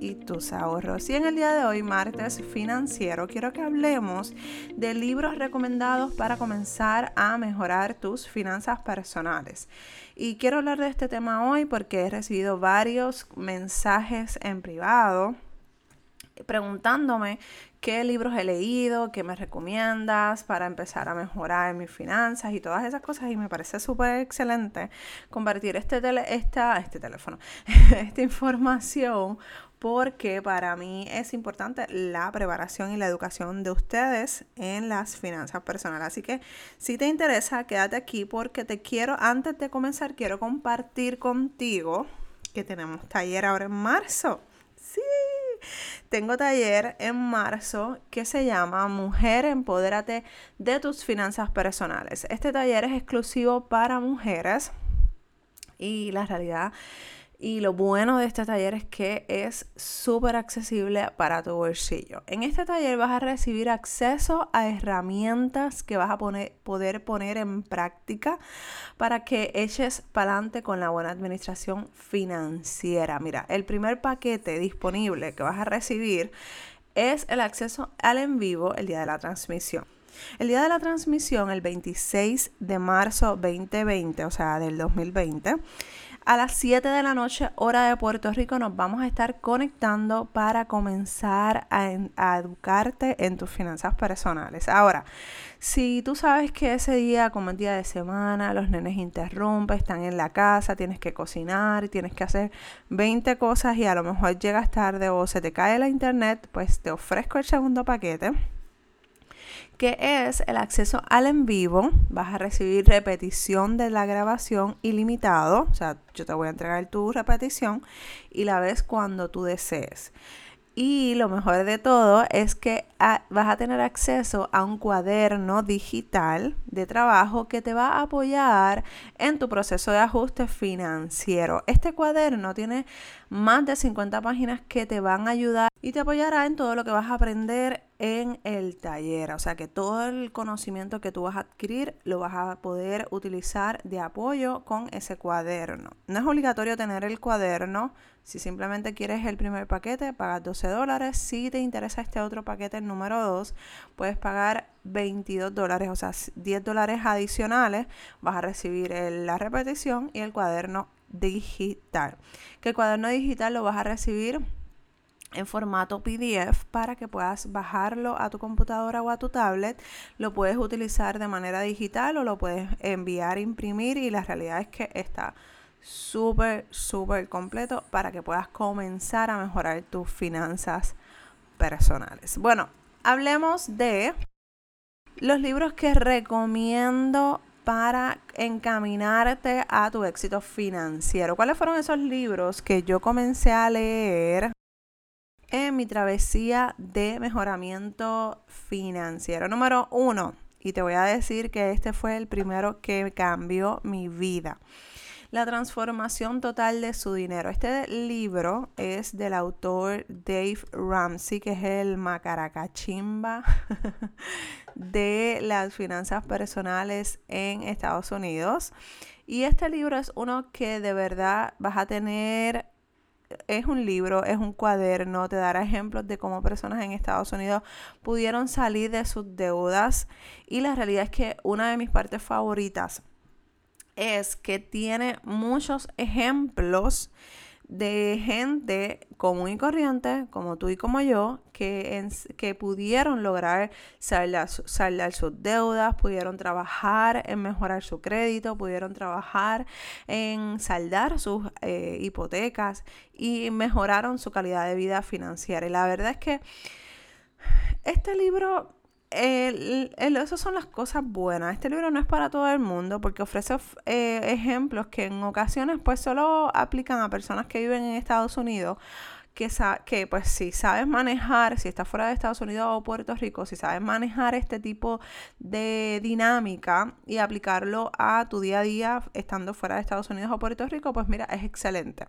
y tus ahorros. Y en el día de hoy, martes financiero, quiero que hablemos de libros recomendados para comenzar a mejorar tus finanzas personales. Y quiero hablar de este tema hoy porque he recibido varios mensajes en privado preguntándome qué libros he leído, qué me recomiendas para empezar a mejorar mis finanzas y todas esas cosas. Y me parece súper excelente compartir este, esta, este teléfono, esta información porque para mí es importante la preparación y la educación de ustedes en las finanzas personales. Así que si te interesa, quédate aquí porque te quiero, antes de comenzar, quiero compartir contigo que tenemos taller ahora en marzo. Sí, tengo taller en marzo que se llama Mujer, empodérate de tus finanzas personales. Este taller es exclusivo para mujeres y la realidad y lo bueno de este taller es que es súper accesible para tu bolsillo. En este taller vas a recibir acceso a herramientas que vas a poder poner en práctica para que eches para adelante con la buena administración financiera. Mira, el primer paquete disponible que vas a recibir es el acceso al en vivo el día de la transmisión. El día de la transmisión, el 26 de marzo 2020, o sea, del 2020, a las 7 de la noche, hora de Puerto Rico, nos vamos a estar conectando para comenzar a, educarte en tus finanzas personales. Ahora, si tú sabes que ese día, como el día de semana, los nenes interrumpen, están en la casa, tienes que cocinar, tienes que hacer 20 cosas y a lo mejor llegas tarde o se te cae la internet, pues te ofrezco el segundo paquete que es el acceso al en vivo. Vas a recibir repetición de la grabación ilimitado. O sea, yo te voy a entregar tu repetición y la ves cuando tú desees. Y lo mejor de todo es que ah, vas a tener acceso a un cuaderno digital de trabajo que te va a apoyar en tu proceso de ajuste financiero. Este cuaderno tiene más de 50 páginas que te van a ayudar y te apoyará en todo lo que vas a aprender en el taller. O sea que todo el conocimiento que tú vas a adquirir lo vas a poder utilizar de apoyo con ese cuaderno. No es obligatorio tener el cuaderno. Si simplemente quieres el primer paquete, pagas 12 dólares. Si te interesa este otro paquete, el número 2, puedes pagar 22 dólares, o sea, 10 dólares adicionales. Vas a recibir la repetición y el cuaderno digital. Que cuaderno digital lo vas a recibir en formato PDF para que puedas bajarlo a tu computadora o a tu tablet. Lo puedes utilizar de manera digital o lo puedes enviar, imprimir y la realidad es que está súper, súper completo para que puedas comenzar a mejorar tus finanzas personales. Bueno, hablemos de los libros que recomiendo para encaminarte a tu éxito financiero. ¿Cuáles fueron esos libros que yo comencé a leer en mi travesía de mejoramiento financiero. Número uno, y te voy a decir que este fue el primero que cambió mi vida. La transformación total de su dinero. Este libro es del autor Dave Ramsey, que es el macaracachimba de las finanzas personales en Estados Unidos. Y este libro es uno que de verdad vas a tener es un libro, es un cuaderno, te dará ejemplos de cómo personas en Estados Unidos pudieron salir de sus deudas. Y la realidad es que una de mis partes favoritas es que tiene muchos ejemplos de gente común y corriente, como tú y como yo, que, que pudieron lograr saldar, saldar, sus deudas, pudieron trabajar en mejorar su crédito, pudieron trabajar en saldar sus eh, hipotecas y mejoraron su calidad de vida financiera. Y la verdad es que este libro el, son las cosas buenas. Este libro no es para todo el mundo porque ofrece eh, ejemplos que en ocasiones pues solo aplican a personas que viven en Estados Unidos. Que, que pues si sabes manejar, si estás fuera de Estados Unidos o Puerto Rico, si sabes manejar este tipo de dinámica y aplicarlo a tu día a día estando fuera de Estados Unidos o Puerto Rico, pues mira, es excelente.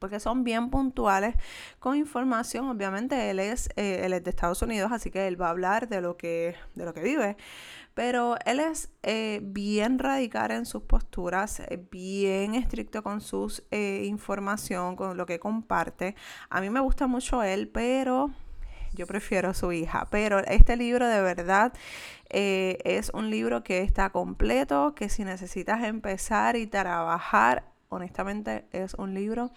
Porque son bien puntuales con información. Obviamente él es, eh, de Estados Unidos, así que él va a hablar de lo que, de lo que vive. Pero él es eh, bien radical en sus posturas, eh, bien estricto con su información, con lo que comparte. A mí me gusta mucho él, pero yo prefiero su hija. Pero este libro de verdad es un libro que está completo, que si necesitas empezar y trabajar honestamente es un libro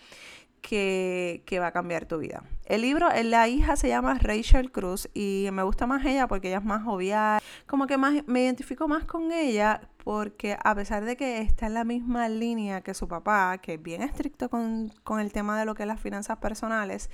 que, va a cambiar tu vida. El libro, la hija se llama Rachel Cruz y me gusta más ella porque ella es más jovial, como que más, me identifico más con ella porque a pesar de que está en la misma línea que su papá, que es bien estricto con, con el tema de lo que es las finanzas personales,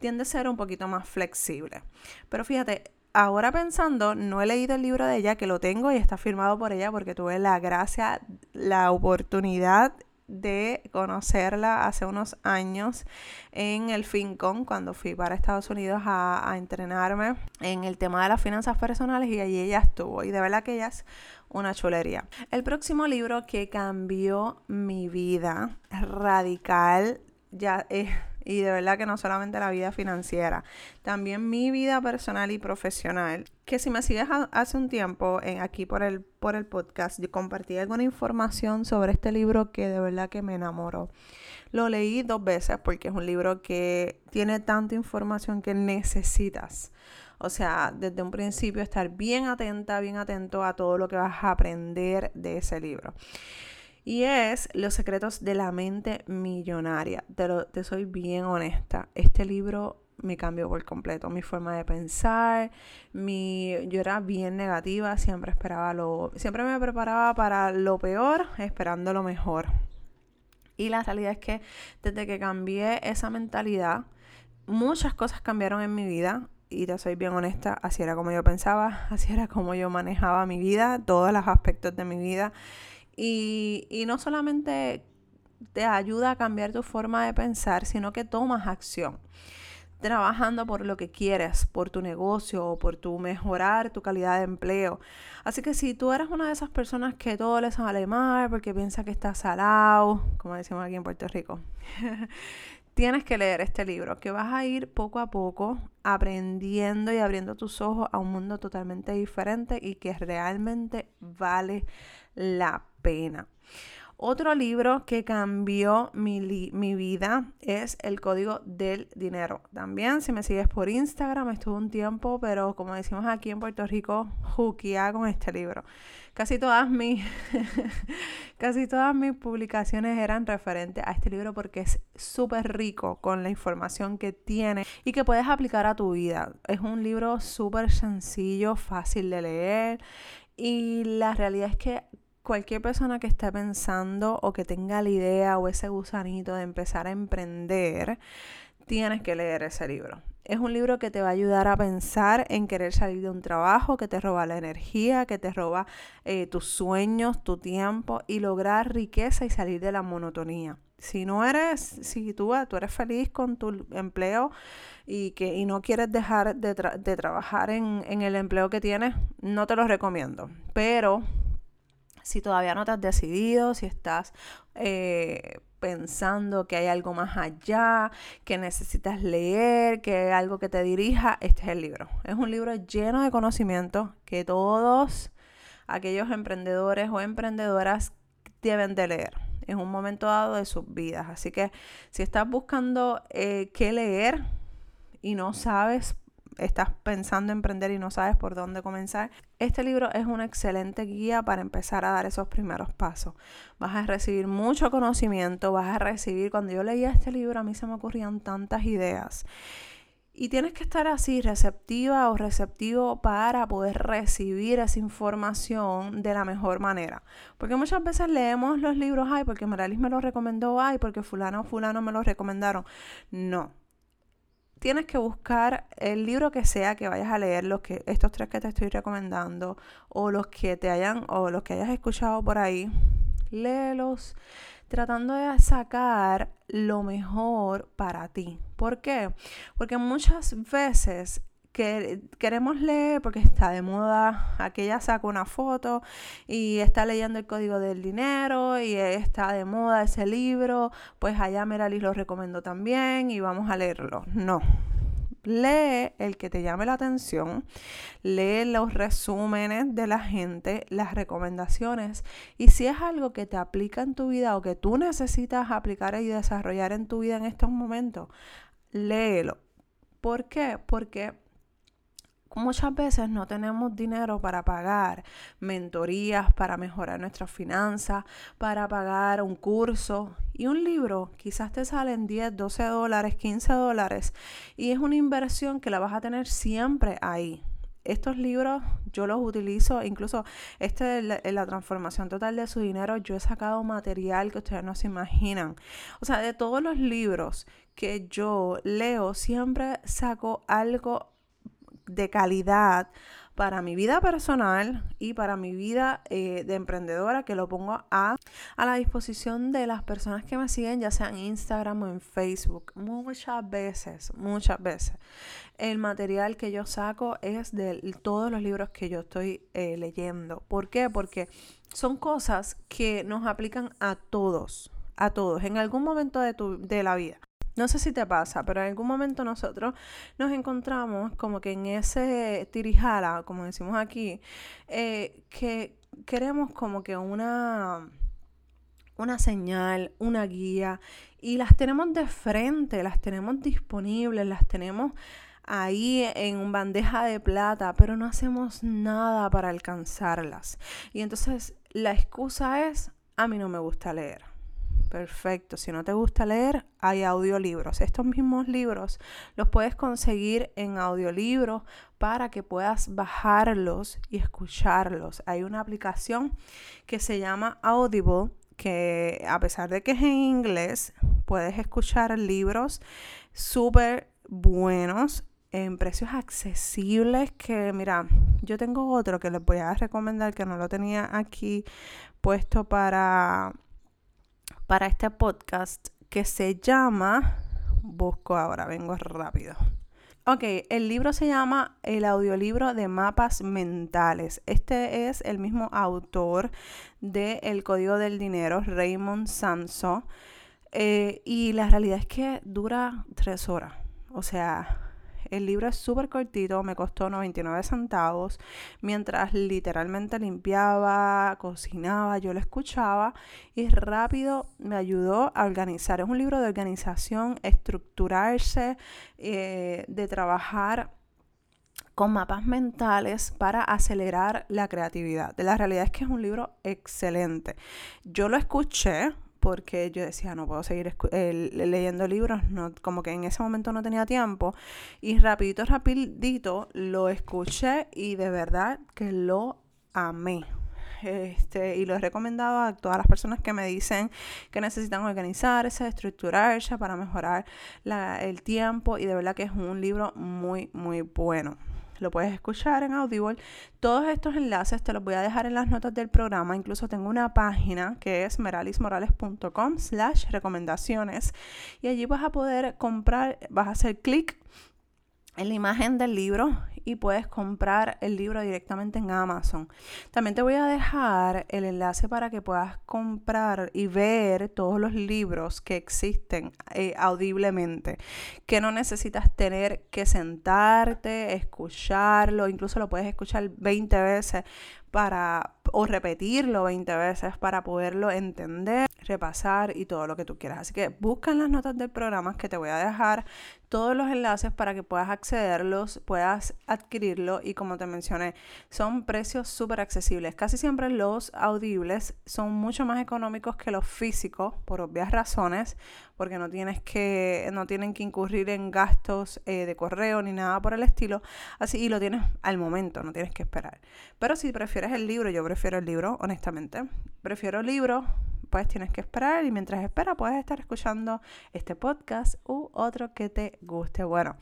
tiende a ser un poquito más flexible. Pero fíjate, ahora pensando, no he leído el libro de ella, que lo tengo y está firmado por ella porque tuve la gracia, la oportunidad de conocerla hace unos años en el FinCon cuando fui para Estados Unidos a, entrenarme en el tema de las finanzas personales y allí ella estuvo y de verdad que ella es una chulería. El próximo libro que cambió mi vida radical ya es y de verdad que no solamente la vida financiera, también mi vida personal y profesional. Que si me sigues hace un tiempo en, aquí por el, por el podcast, yo compartí alguna información sobre este libro que de verdad que me enamoró. Lo leí dos veces porque es un libro que tiene tanta información que necesitas. O sea, desde un principio estar bien atenta, bien atento a todo lo que vas a aprender de ese libro. Y es Los secretos de la mente millonaria. Te, te soy bien honesta. Este libro me cambió por completo mi forma de pensar, mi yo era bien negativa, siempre esperaba lo siempre me preparaba para lo peor, esperando lo mejor. Y la realidad es que desde que cambié esa mentalidad, muchas cosas cambiaron en mi vida y te soy bien honesta, así era como yo pensaba, así era como yo manejaba mi vida, todos los aspectos de mi vida y, no solamente te ayuda a cambiar tu forma de pensar, sino que tomas acción trabajando por lo que quieres, por tu negocio o por tu mejorar tu calidad de empleo. Así que si tú eres una de esas personas que todo le sale mal porque piensa que está salado, como decimos aquí en Puerto Rico, tienes que leer este libro, que vas a ir poco a poco aprendiendo y abriendo tus ojos a un mundo totalmente diferente y que realmente vale la pena. Otro libro que cambió mi, vida es El Código del Dinero. También, si me sigues por Instagram, estuve un tiempo, pero como decimos aquí en Puerto Rico, juquía con este libro. Casi todas mis, casi todas mis publicaciones eran referentes a este libro porque es súper rico con la información que tiene y que puedes aplicar a tu vida. Es un libro súper sencillo, fácil de leer y la realidad es que cualquier persona que esté pensando o que tenga la idea o ese gusanito de empezar a emprender, tienes que leer ese libro. Es un libro que te va a ayudar a pensar en querer salir de un trabajo que te roba la energía, que te roba eh, tus sueños, tu tiempo y lograr riqueza y salir de la monotonía. Si no eres, si tú, tú eres feliz con tu empleo y, que, y no quieres dejar de, trabajar en, en el empleo que tienes, no te lo recomiendo. Pero si todavía no te has decidido, si estás eh, pensando que hay algo más allá, que necesitas leer, que hay algo que te dirija, este es el libro. Es un libro lleno de conocimiento que todos aquellos emprendedores o emprendedoras deben de leer en un momento dado de sus vidas. Así que si estás buscando eh, qué leer y no sabes estás pensando en emprender y no sabes por dónde comenzar, este libro es una excelente guía para empezar a dar esos primeros pasos. Vas a recibir mucho conocimiento, vas a recibir, cuando yo leía este libro a mí se me ocurrían tantas ideas. Y tienes que estar así, receptiva o receptivo para poder recibir esa información de la mejor manera. Porque muchas veces leemos los libros, ay, porque Meralis me lo recomendó, ay, porque fulano o fulano me lo recomendaron. No, tienes que buscar el libro que sea que vayas a leer, los que, estos tres que te estoy recomendando, o los que te hayan, o los que hayas escuchado por ahí, léelos tratando de sacar lo mejor para ti. ¿Por qué? Porque muchas veces que queremos leer porque está de moda, aquella saca una foto y está leyendo el código del dinero y está de moda ese libro, pues allá Meralis lo recomendó también y vamos a leerlo. No, lee el que te llame la atención, lee los resúmenes de la gente, las recomendaciones y si es algo que te aplica en tu vida o que tú necesitas aplicar y desarrollar en tu vida en estos momentos, léelo. ¿Por qué? Porque muchas veces no tenemos dinero para pagar mentorías, para mejorar nuestras finanzas, para pagar un curso. Y un libro quizás te salen 10, 12 dólares, 15 dólares. Y es una inversión que la vas a tener siempre ahí. Estos libros yo los utilizo, incluso este en la transformación total de su dinero, yo he sacado material que ustedes no se imaginan. O sea, de todos los libros que yo leo, siempre saco algo de calidad para mi vida personal y para mi vida eh, de emprendedora que lo pongo a, a la disposición de las personas que me siguen, ya sea en Instagram o en Facebook. Muchas veces, muchas veces. El material que yo saco es de todos los libros que yo estoy eh, leyendo. ¿Por qué? Porque son cosas que nos aplican a todos, a todos, en algún momento de, tu, de la vida. No sé si te pasa, pero en algún momento nosotros nos encontramos como que en ese tirijala, como decimos aquí, eh, que queremos como que una, una señal, una guía, y las tenemos de frente, las tenemos disponibles, las tenemos ahí en bandeja de plata, pero no hacemos nada para alcanzarlas. Y entonces la excusa es, a mí no me gusta leer. Perfecto. Si no te gusta leer, hay audiolibros. Estos mismos libros los puedes conseguir en audiolibros para que puedas bajarlos y escucharlos. Hay una aplicación que se llama Audible que a pesar de que es en inglés, puedes escuchar libros súper buenos en precios accesibles que mira, yo tengo otro que les voy a recomendar que no lo tenía aquí puesto para para este podcast que se llama, busco ahora, vengo rápido. Ok, el libro se llama El audiolibro de mapas mentales. Este es el mismo autor de El Código del Dinero, Raymond Sanso. Eh, y la realidad es que dura tres horas. O sea, el libro es súper cortito, me costó 99 centavos. Mientras literalmente limpiaba, cocinaba, yo lo escuchaba y rápido me ayudó a organizar. Es un libro de organización, estructurarse, eh, de trabajar con mapas mentales para acelerar la creatividad. La realidad es que es un libro excelente. Yo lo escuché, porque yo decía, no puedo seguir leyendo libros, no, como que en ese momento no tenía tiempo. Y rapidito, rapidito lo escuché y de verdad que lo amé. Este, y lo he recomendado a todas las personas que me dicen que necesitan organizarse, estructurarse para mejorar el tiempo y de verdad que es un libro muy, muy bueno lo puedes escuchar en Audible. Todos estos enlaces te los voy a dejar en las notas del programa. Incluso tengo una página que es meralismorales.com slash recomendaciones y allí vas a poder comprar, vas a hacer clic en la imagen del libro y puedes comprar el libro directamente en Amazon. También te voy a dejar el enlace para que puedas comprar y ver todos los libros que existen eh, audiblemente, que no necesitas tener que sentarte, escucharlo, incluso lo puedes escuchar 20 veces para o repetirlo 20 veces para poderlo entender, repasar y todo lo que tú quieras. Así que busca en las notas del programa que te voy a dejar todos los enlaces para que puedas accederlos, puedas adquirirlo y como te mencioné, son precios súper accesibles. Casi siempre los audibles son mucho más económicos que los físicos por obvias razones, porque no tienes que no tienen que incurrir en gastos eh, de correo ni nada por el estilo, así y lo tienes al momento, no tienes que esperar. Pero si prefieres el libro, yo prefiero el libro, honestamente. Prefiero el libro pues tienes que esperar y mientras esperas puedes estar escuchando este podcast u otro que te guste. Bueno,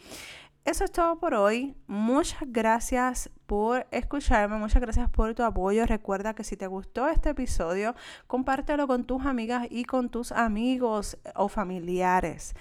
eso es todo por hoy. Muchas gracias por escucharme, muchas gracias por tu apoyo. Recuerda que si te gustó este episodio, compártelo con tus amigas y con tus amigos o familiares.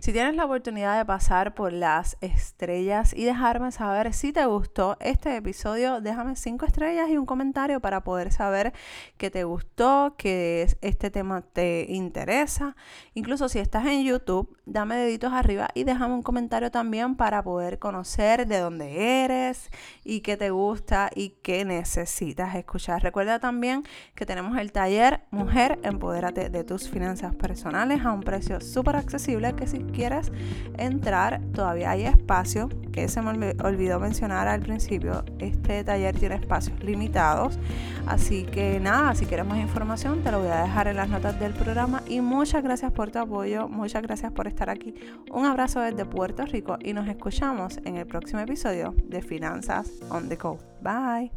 Si tienes la oportunidad de pasar por las estrellas y dejarme saber si te gustó este episodio, déjame cinco estrellas y un comentario para poder saber que te gustó, que este tema te interesa. Incluso si estás en YouTube, dame deditos arriba y déjame un comentario también para poder conocer de dónde eres y qué te gusta y qué necesitas escuchar. Recuerda también que tenemos el taller Mujer, empodérate de tus finanzas personales a un precio súper accesible que si quieres entrar todavía hay espacio, que se me olvidó mencionar al principio, este taller tiene espacios limitados, así que nada, si quieres más información te lo voy a dejar en las notas del programa y muchas gracias por tu apoyo, muchas gracias por estar aquí. Un abrazo desde Puerto Rico y nos escuchamos en el próximo episodio de Finanzas on the Go. Bye.